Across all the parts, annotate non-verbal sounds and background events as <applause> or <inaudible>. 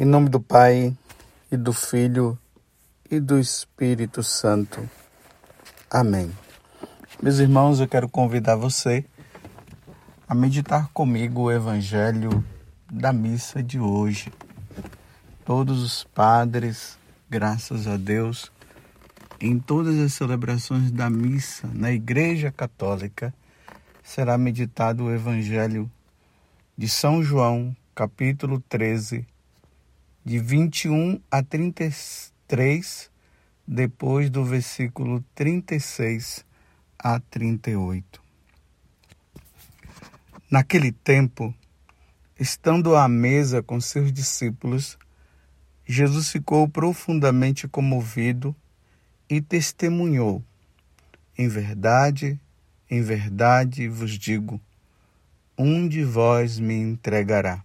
Em nome do Pai, e do Filho, e do Espírito Santo. Amém. Meus irmãos, eu quero convidar você a meditar comigo o Evangelho da missa de hoje. Todos os padres, graças a Deus, em todas as celebrações da missa na Igreja Católica, será meditado o Evangelho de São João, capítulo 13 de 21 a 33, depois do versículo 36 a 38. Naquele tempo, estando à mesa com seus discípulos, Jesus ficou profundamente comovido e testemunhou: Em verdade, em verdade vos digo, um de vós me entregará.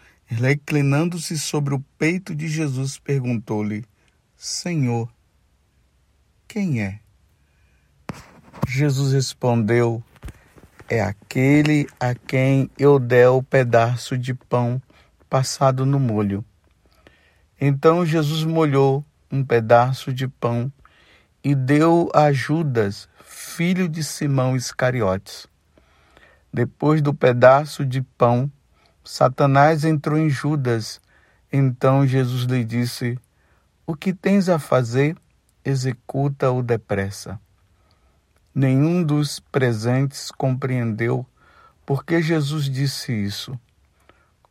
Reclinando-se sobre o peito de Jesus, perguntou-lhe: Senhor, quem é? Jesus respondeu: É aquele a quem eu der o pedaço de pão passado no molho. Então Jesus molhou um pedaço de pão e deu a Judas, filho de Simão Iscariotes. Depois do pedaço de pão, Satanás entrou em Judas. Então Jesus lhe disse: O que tens a fazer, executa-o depressa. Nenhum dos presentes compreendeu por que Jesus disse isso.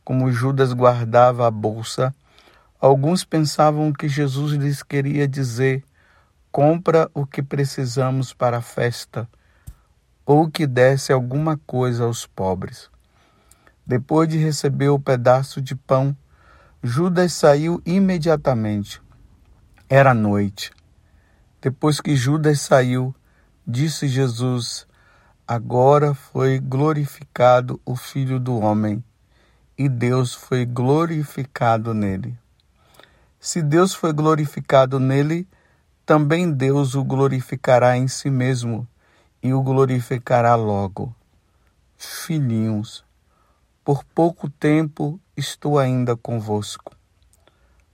Como Judas guardava a bolsa, alguns pensavam que Jesus lhes queria dizer: compra o que precisamos para a festa, ou que desse alguma coisa aos pobres. Depois de receber o pedaço de pão, Judas saiu imediatamente. Era noite. Depois que Judas saiu, disse Jesus: Agora foi glorificado o Filho do Homem, e Deus foi glorificado nele. Se Deus foi glorificado nele, também Deus o glorificará em si mesmo e o glorificará logo. Filhinhos, por pouco tempo estou ainda convosco.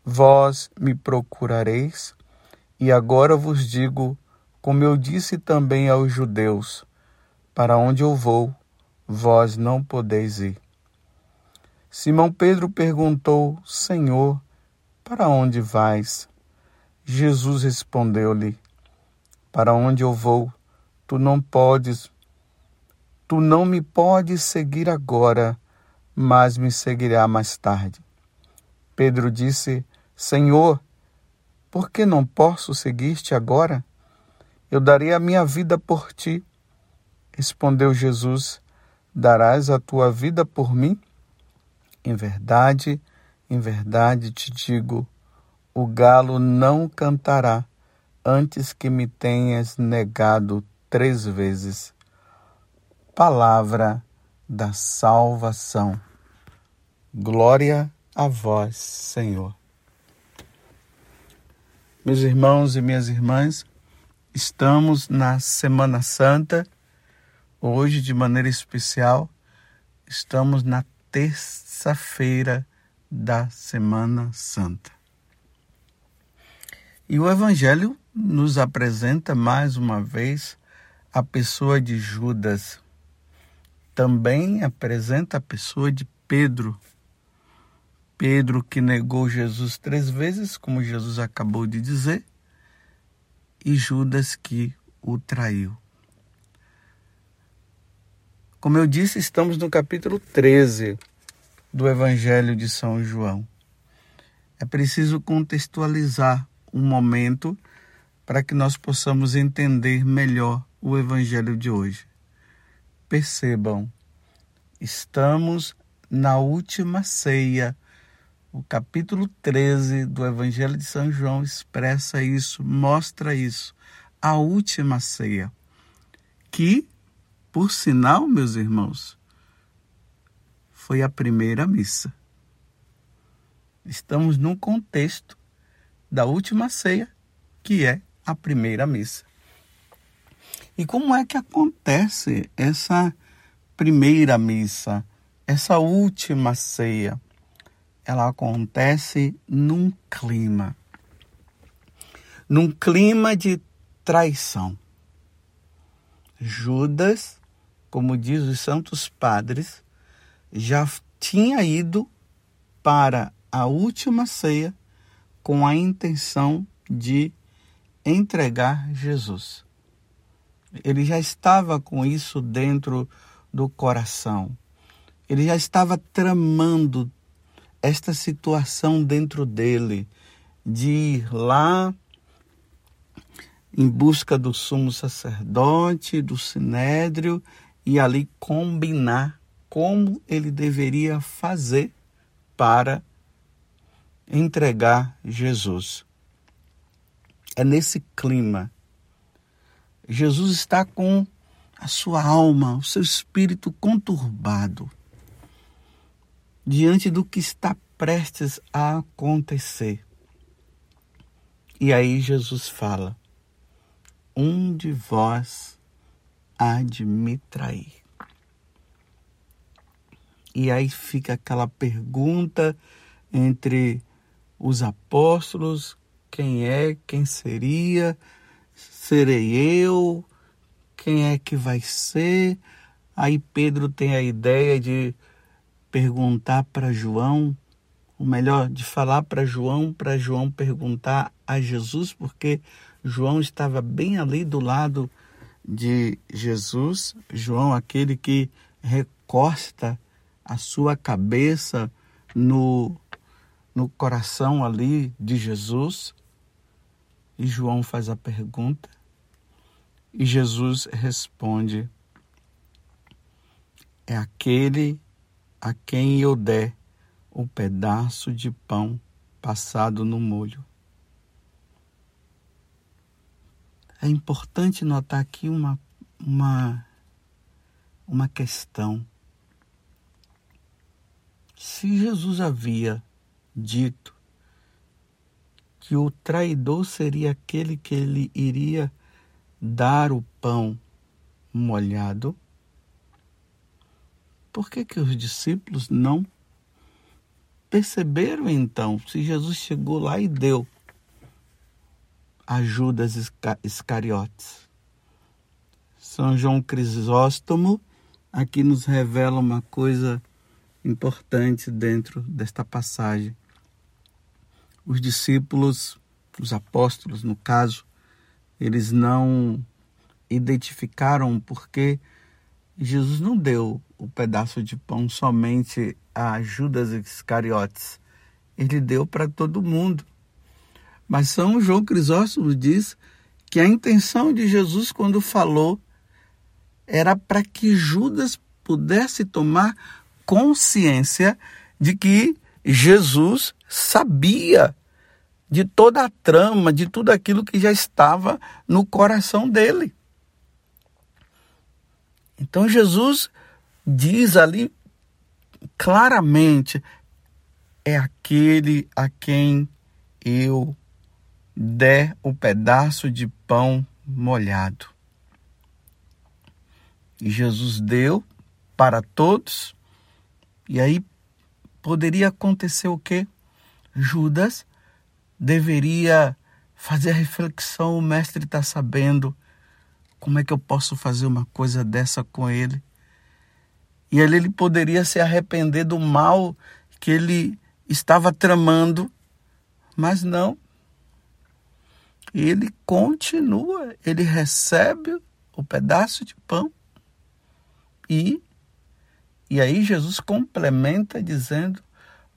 Vós me procurareis, e agora vos digo, como eu disse também aos judeus: para onde eu vou, vós não podeis ir. Simão Pedro perguntou: Senhor, para onde vais? Jesus respondeu-lhe: Para onde eu vou, tu não podes, tu não me podes seguir agora mas me seguirá mais tarde. Pedro disse: Senhor, por que não posso seguir-te agora? Eu darei a minha vida por ti. Respondeu Jesus: Darás a tua vida por mim? Em verdade, em verdade te digo: o galo não cantará antes que me tenhas negado três vezes. Palavra da salvação. Glória a vós, Senhor. Meus irmãos e minhas irmãs, estamos na Semana Santa. Hoje, de maneira especial, estamos na terça-feira da Semana Santa. E o Evangelho nos apresenta mais uma vez a pessoa de Judas. Também apresenta a pessoa de Pedro, Pedro que negou Jesus três vezes, como Jesus acabou de dizer, e Judas que o traiu. Como eu disse, estamos no capítulo 13 do Evangelho de São João. É preciso contextualizar um momento para que nós possamos entender melhor o Evangelho de hoje. Percebam, estamos na última ceia O capítulo 13 do Evangelho de São João expressa isso, mostra isso. A última ceia. Que, por sinal, meus irmãos, foi a primeira missa. Estamos num contexto da última ceia, que é a primeira missa. E como é que acontece essa primeira missa, essa última ceia? Ela acontece num clima, num clima de traição. Judas, como diz os santos padres, já tinha ido para a última ceia com a intenção de entregar Jesus. Ele já estava com isso dentro do coração. Ele já estava tramando esta situação dentro dele de ir lá em busca do sumo sacerdote, do sinédrio e ali combinar como ele deveria fazer para entregar Jesus. É nesse clima Jesus está com a sua alma, o seu espírito conturbado diante do que está prestes a acontecer. E aí Jesus fala: Um de vós há de me trair. E aí fica aquela pergunta entre os apóstolos: quem é, quem seria? serei eu? Quem é que vai ser? Aí Pedro tem a ideia de perguntar para João, ou melhor, de falar para João, para João perguntar a Jesus, porque João estava bem ali do lado de Jesus, João, aquele que recosta a sua cabeça no, no coração ali de Jesus. E João faz a pergunta e Jesus responde: É aquele a quem eu der o pedaço de pão passado no molho. É importante notar aqui uma, uma, uma questão. Se Jesus havia dito que o traidor seria aquele que ele iria dar o pão molhado, por que, que os discípulos não perceberam então se Jesus chegou lá e deu a Judas Iscariotes? São João Crisóstomo aqui nos revela uma coisa importante dentro desta passagem os discípulos, os apóstolos, no caso, eles não identificaram porque Jesus não deu o pedaço de pão somente a Judas Iscariotes. Ele deu para todo mundo. Mas São João Crisóstomo diz que a intenção de Jesus quando falou era para que Judas pudesse tomar consciência de que Jesus sabia de toda a trama, de tudo aquilo que já estava no coração dele. Então Jesus diz ali claramente: é aquele a quem eu der o pedaço de pão molhado. E Jesus deu para todos, e aí poderia acontecer o quê? Judas deveria fazer a reflexão: o mestre está sabendo, como é que eu posso fazer uma coisa dessa com ele? E ele, ele poderia se arrepender do mal que ele estava tramando, mas não. Ele continua, ele recebe o pedaço de pão e e aí Jesus complementa dizendo: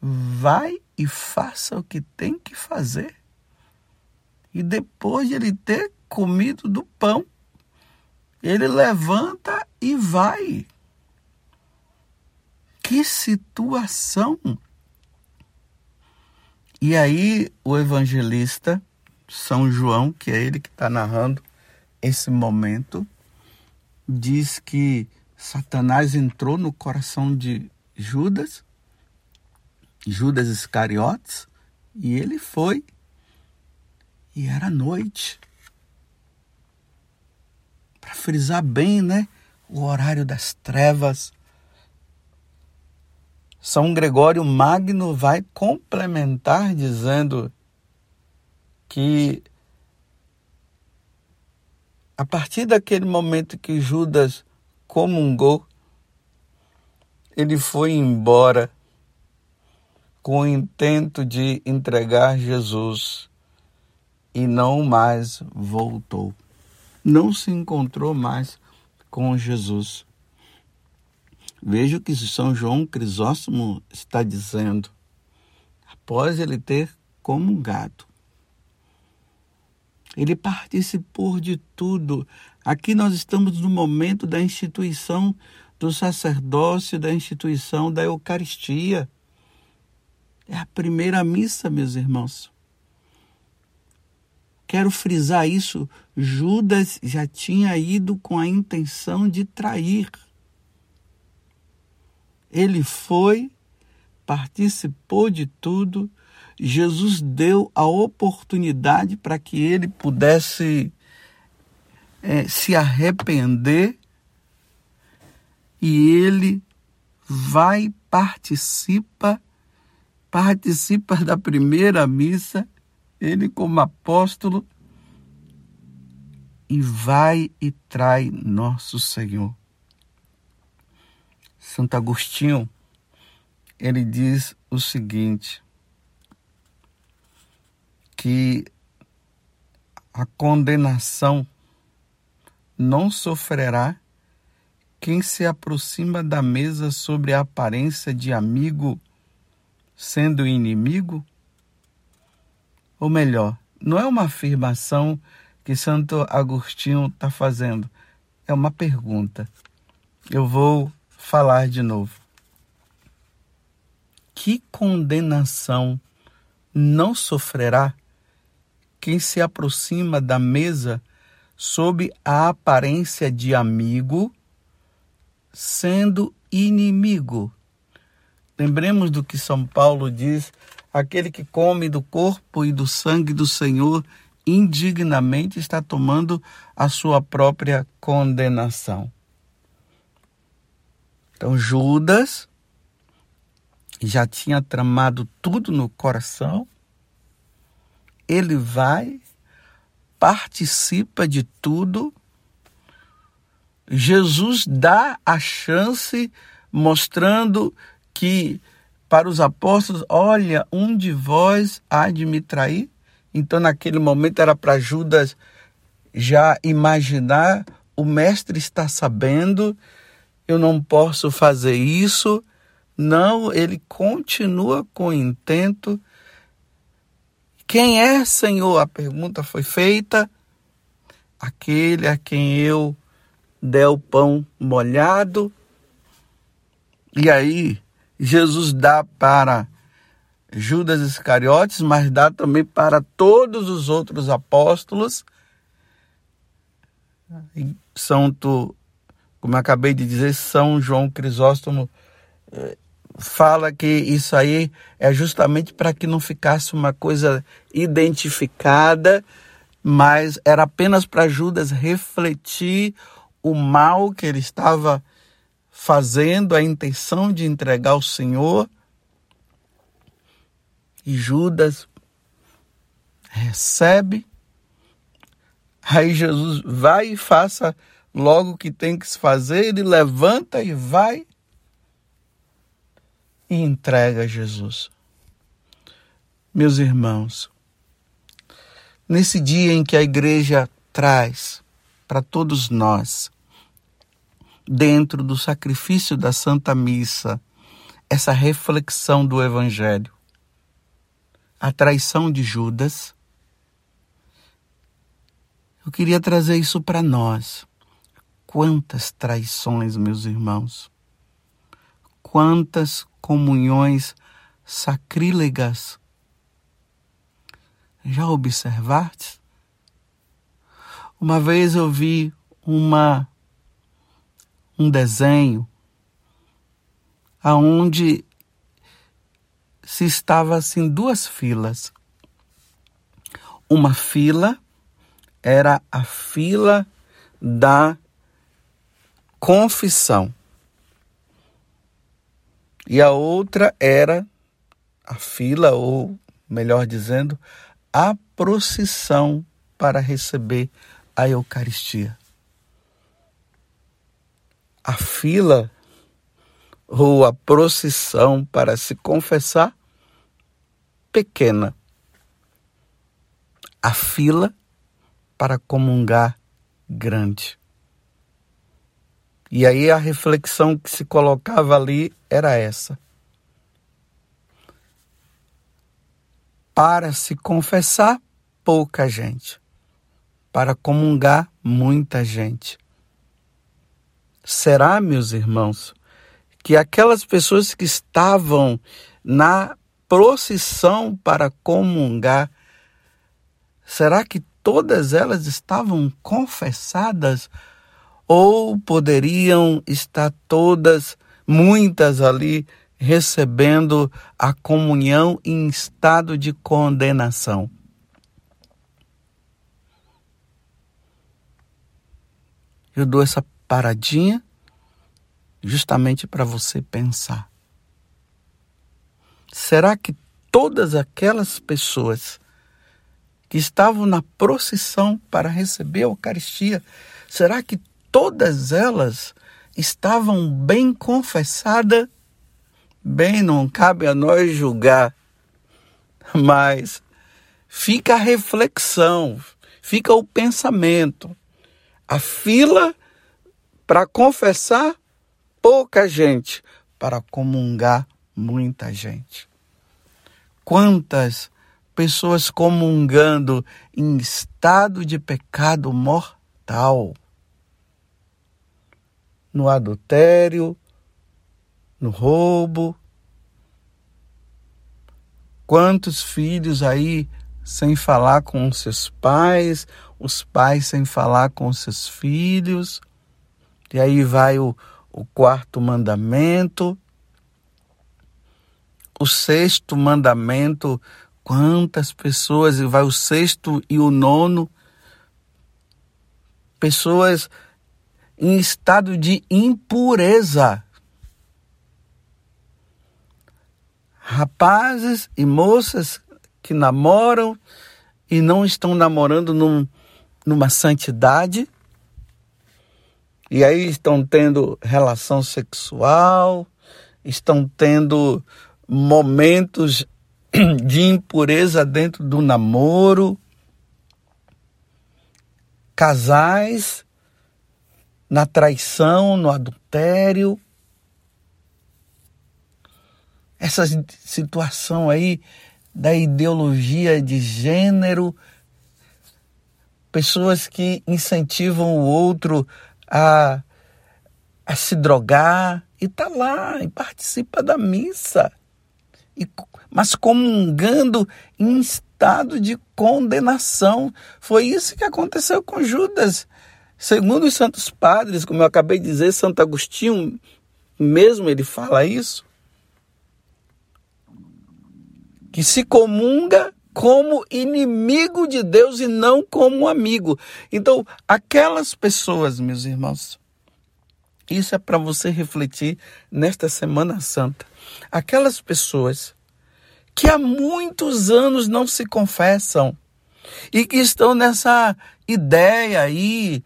vai e faça o que tem que fazer. E depois de ele ter comido do pão, ele levanta e vai. Que situação! E aí o evangelista São João, que é ele que está narrando esse momento, diz que Satanás entrou no coração de Judas, Judas Iscariotes, e ele foi. E era noite. Para frisar bem, né? O horário das trevas. São Gregório Magno vai complementar dizendo que a partir daquele momento que Judas comungou, ele foi embora com o intento de entregar Jesus e não mais voltou. Não se encontrou mais com Jesus. Veja o que São João Crisóstomo está dizendo. Após ele ter comungado, ele participou de tudo. Aqui nós estamos no momento da instituição do sacerdócio, da instituição da Eucaristia. É a primeira missa, meus irmãos. Quero frisar isso. Judas já tinha ido com a intenção de trair. Ele foi, participou de tudo. Jesus deu a oportunidade para que ele pudesse é, se arrepender e ele vai participa participa da primeira missa, ele como apóstolo, e vai e trai nosso Senhor. Santo Agostinho, ele diz o seguinte, que a condenação não sofrerá quem se aproxima da mesa sobre a aparência de amigo sendo inimigo? Ou melhor, não é uma afirmação que Santo Agostinho está fazendo, é uma pergunta. Eu vou falar de novo. Que condenação não sofrerá quem se aproxima da mesa sob a aparência de amigo, sendo inimigo? Lembremos do que São Paulo diz: aquele que come do corpo e do sangue do Senhor indignamente está tomando a sua própria condenação. Então, Judas já tinha tramado tudo no coração, ele vai, participa de tudo. Jesus dá a chance, mostrando que para os apóstolos, olha, um de vós há de me trair. Então, naquele momento, era para Judas já imaginar: o mestre está sabendo, eu não posso fazer isso. Não, ele continua com o intento. Quem é, Senhor? A pergunta foi feita. Aquele a quem eu der o pão molhado. E aí, Jesus dá para Judas Iscariotes, mas dá também para todos os outros apóstolos. Santo, como eu acabei de dizer, São João Crisóstomo eh, fala que isso aí é justamente para que não ficasse uma coisa identificada, mas era apenas para Judas refletir o mal que ele estava fazendo a intenção de entregar ao Senhor. E Judas recebe. Aí Jesus vai e faça logo o que tem que se fazer. Ele levanta e vai e entrega a Jesus. Meus irmãos, nesse dia em que a igreja traz para todos nós dentro do sacrifício da Santa Missa, essa reflexão do Evangelho. A traição de Judas. Eu queria trazer isso para nós. Quantas traições, meus irmãos. Quantas comunhões sacrílegas Já observaste? Uma vez eu vi uma um desenho aonde se estava assim duas filas. Uma fila era a fila da confissão. E a outra era a fila, ou melhor dizendo, a procissão para receber a Eucaristia. A fila ou a procissão para se confessar, pequena. A fila para comungar, grande. E aí a reflexão que se colocava ali era essa. Para se confessar, pouca gente. Para comungar, muita gente. Será, meus irmãos, que aquelas pessoas que estavam na procissão para comungar, será que todas elas estavam confessadas ou poderiam estar todas, muitas ali, recebendo a comunhão em estado de condenação. Eu dou essa paradinha justamente para você pensar. Será que todas aquelas pessoas que estavam na procissão para receber a Eucaristia, será que todas elas estavam bem confessadas. Bem, não cabe a nós julgar, mas fica a reflexão, fica o pensamento. A fila para confessar, pouca gente, para comungar, muita gente. Quantas pessoas comungando em estado de pecado mortal? no adultério, no roubo. Quantos filhos aí sem falar com seus pais, os pais sem falar com seus filhos. E aí vai o, o quarto mandamento. O sexto mandamento, quantas pessoas, e vai o sexto e o nono. Pessoas em estado de impureza. Rapazes e moças que namoram e não estão namorando num, numa santidade, e aí estão tendo relação sexual, estão tendo momentos <clears throat> de impureza dentro do namoro, casais na traição, no adultério. Essa situação aí da ideologia de gênero, pessoas que incentivam o outro a, a se drogar e tá lá e participa da missa, e, mas comungando em estado de condenação. Foi isso que aconteceu com Judas. Segundo os santos padres, como eu acabei de dizer, Santo Agostinho mesmo ele fala isso, que se comunga como inimigo de Deus e não como amigo. Então, aquelas pessoas, meus irmãos, isso é para você refletir nesta Semana Santa. Aquelas pessoas que há muitos anos não se confessam e que estão nessa ideia aí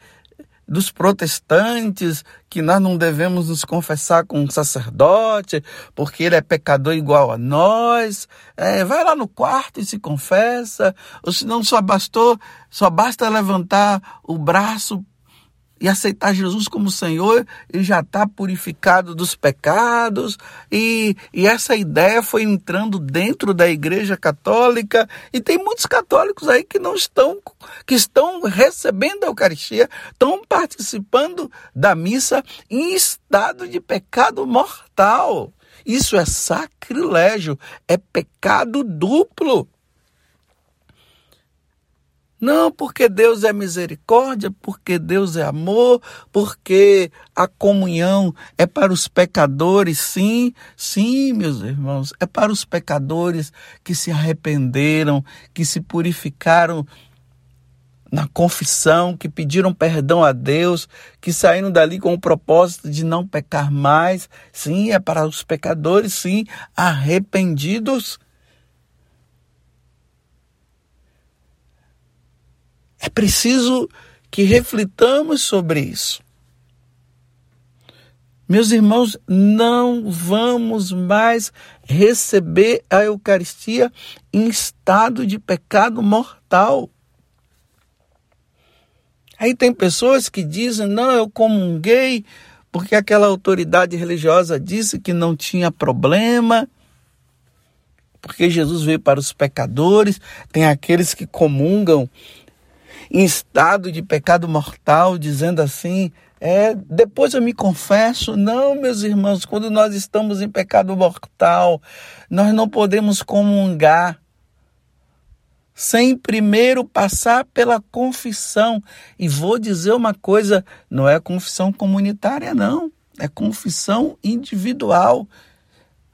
dos protestantes, que nós não devemos nos confessar com um sacerdote, porque ele é pecador igual a nós. É, vai lá no quarto e se confessa, ou se não só bastou, só basta levantar o braço e aceitar Jesus como Senhor, ele já está purificado dos pecados. E, e essa ideia foi entrando dentro da Igreja Católica. E tem muitos católicos aí que não estão, que estão recebendo a Eucaristia, estão participando da missa em estado de pecado mortal. Isso é sacrilégio, é pecado duplo. Não, porque Deus é misericórdia, porque Deus é amor, porque a comunhão é para os pecadores, sim, sim, meus irmãos, é para os pecadores que se arrependeram, que se purificaram na confissão, que pediram perdão a Deus, que saíram dali com o propósito de não pecar mais. Sim, é para os pecadores, sim, arrependidos. É preciso que reflitamos sobre isso. Meus irmãos, não vamos mais receber a Eucaristia em estado de pecado mortal. Aí tem pessoas que dizem: não, eu comunguei porque aquela autoridade religiosa disse que não tinha problema, porque Jesus veio para os pecadores. Tem aqueles que comungam em estado de pecado mortal, dizendo assim: é, depois eu me confesso. Não, meus irmãos, quando nós estamos em pecado mortal, nós não podemos comungar sem primeiro passar pela confissão. E vou dizer uma coisa: não é confissão comunitária, não, é confissão individual.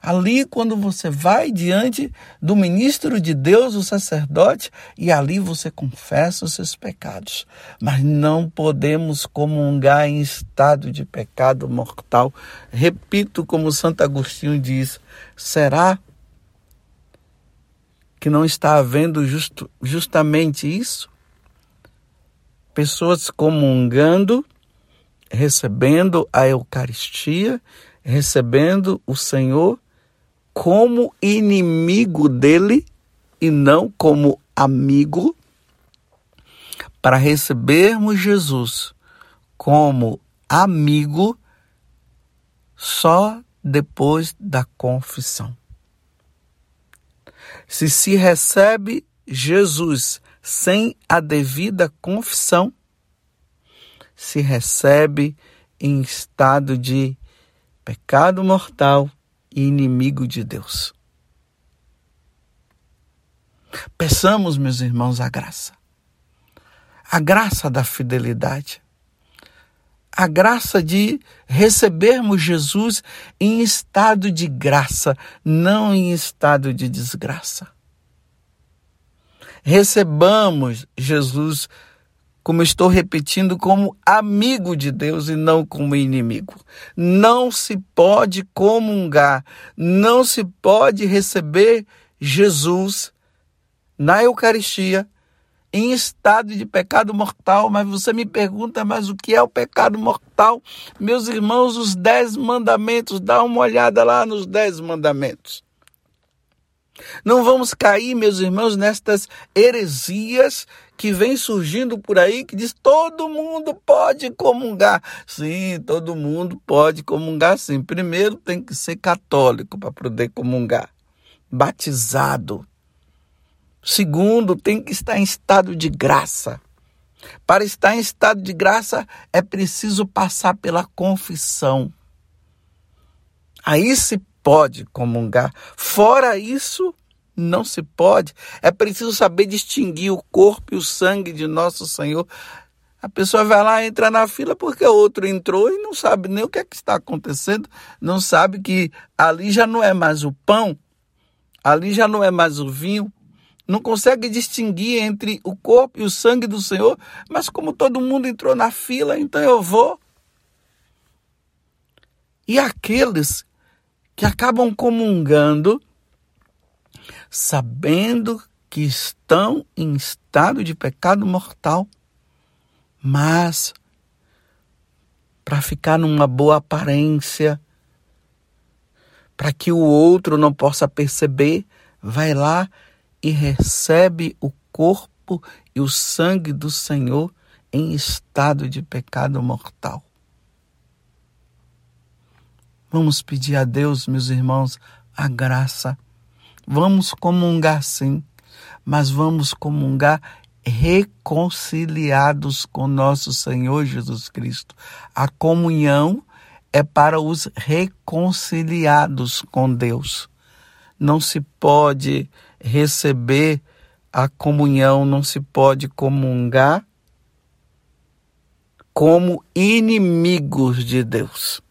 Ali, quando você vai diante do ministro de Deus, o sacerdote, e ali você confessa os seus pecados. Mas não podemos comungar em estado de pecado mortal. Repito, como Santo Agostinho diz: será que não está havendo justamente isso? Pessoas comungando, recebendo a Eucaristia, recebendo o Senhor como inimigo dele e não como amigo, para recebermos Jesus como amigo só depois da confissão. Se se recebe Jesus sem a devida confissão, se recebe em estado de pecado mortal inimigo de Deus. Peçamos, meus irmãos, a graça. A graça da fidelidade. A graça de recebermos Jesus em estado de graça, não em estado de desgraça. Recebamos Jesus como estou repetindo, como amigo de Deus e não como inimigo. Não se pode comungar, não se pode receber Jesus na Eucaristia em estado de pecado mortal, mas você me pergunta, mas o que é o pecado mortal? Meus irmãos, os dez mandamentos, dá uma olhada lá nos dez mandamentos. Não vamos cair, meus irmãos, nestas heresias que vem surgindo por aí que diz todo mundo pode comungar. Sim, todo mundo pode comungar sim. Primeiro tem que ser católico para poder comungar. Batizado. Segundo, tem que estar em estado de graça. Para estar em estado de graça é preciso passar pela confissão. Aí se pode comungar. Fora isso, não se pode. É preciso saber distinguir o corpo e o sangue de nosso Senhor. A pessoa vai lá, entra na fila porque outro entrou e não sabe nem o que, é que está acontecendo, não sabe que ali já não é mais o pão, ali já não é mais o vinho, não consegue distinguir entre o corpo e o sangue do Senhor, mas como todo mundo entrou na fila, então eu vou. E aqueles que acabam comungando, sabendo que estão em estado de pecado mortal, mas para ficar numa boa aparência, para que o outro não possa perceber, vai lá e recebe o corpo e o sangue do Senhor em estado de pecado mortal. Vamos pedir a Deus, meus irmãos, a graça. Vamos comungar sim, mas vamos comungar reconciliados com nosso Senhor Jesus Cristo. A comunhão é para os reconciliados com Deus. Não se pode receber a comunhão, não se pode comungar como inimigos de Deus.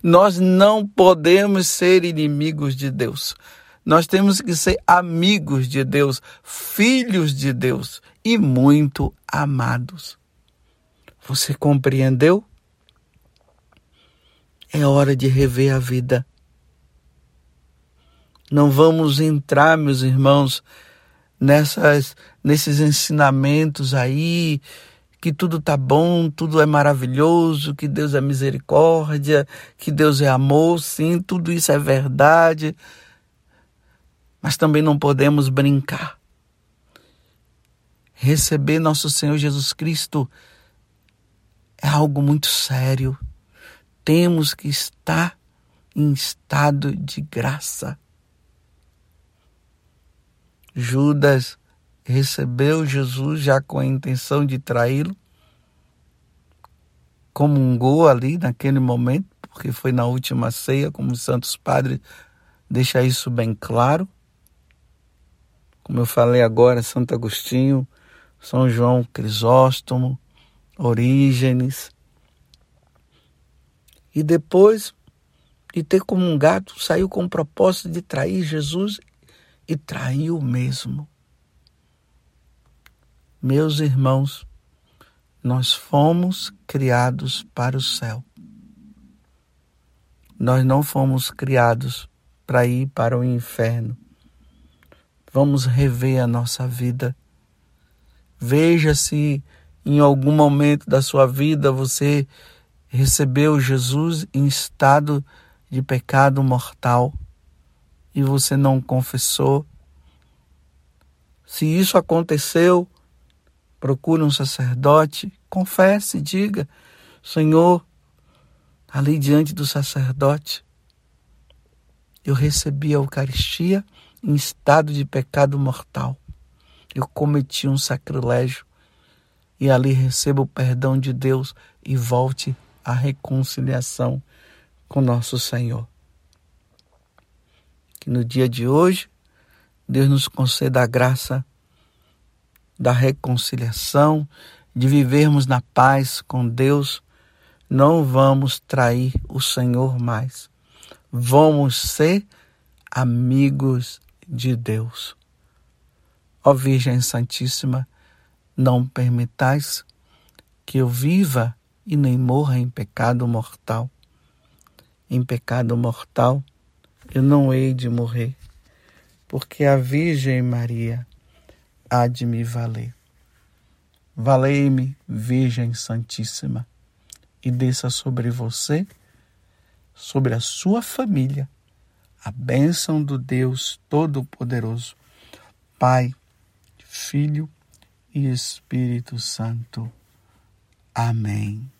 Nós não podemos ser inimigos de Deus. Nós temos que ser amigos de Deus, filhos de Deus e muito amados. Você compreendeu? É hora de rever a vida. Não vamos entrar, meus irmãos, nessas nesses ensinamentos aí que tudo tá bom, tudo é maravilhoso, que Deus é misericórdia, que Deus é amor, sim, tudo isso é verdade. Mas também não podemos brincar. Receber nosso Senhor Jesus Cristo é algo muito sério. Temos que estar em estado de graça. Judas recebeu Jesus já com a intenção de traí-lo, comungou ali naquele momento, porque foi na última ceia, como os santos padres deixa isso bem claro. Como eu falei agora, Santo Agostinho, São João Crisóstomo, Orígenes. E depois de ter comungado, saiu com o propósito de trair Jesus e traiu mesmo. Meus irmãos, nós fomos criados para o céu. Nós não fomos criados para ir para o inferno. Vamos rever a nossa vida. Veja se em algum momento da sua vida você recebeu Jesus em estado de pecado mortal e você não confessou. Se isso aconteceu, procure um sacerdote, confesse, diga: Senhor, ali diante do sacerdote, eu recebi a Eucaristia em estado de pecado mortal. Eu cometi um sacrilégio e ali recebo o perdão de Deus e volte à reconciliação com nosso Senhor. Que no dia de hoje, Deus nos conceda a graça da reconciliação, de vivermos na paz com Deus, não vamos trair o Senhor mais. Vamos ser amigos de Deus. Ó Virgem Santíssima, não permitais que eu viva e nem morra em pecado mortal. Em pecado mortal eu não hei de morrer, porque a Virgem Maria há de me valer. Valei-me, Virgem Santíssima, e desça sobre você, sobre a sua família, a bênção do Deus Todo-Poderoso, Pai, Filho e Espírito Santo. Amém.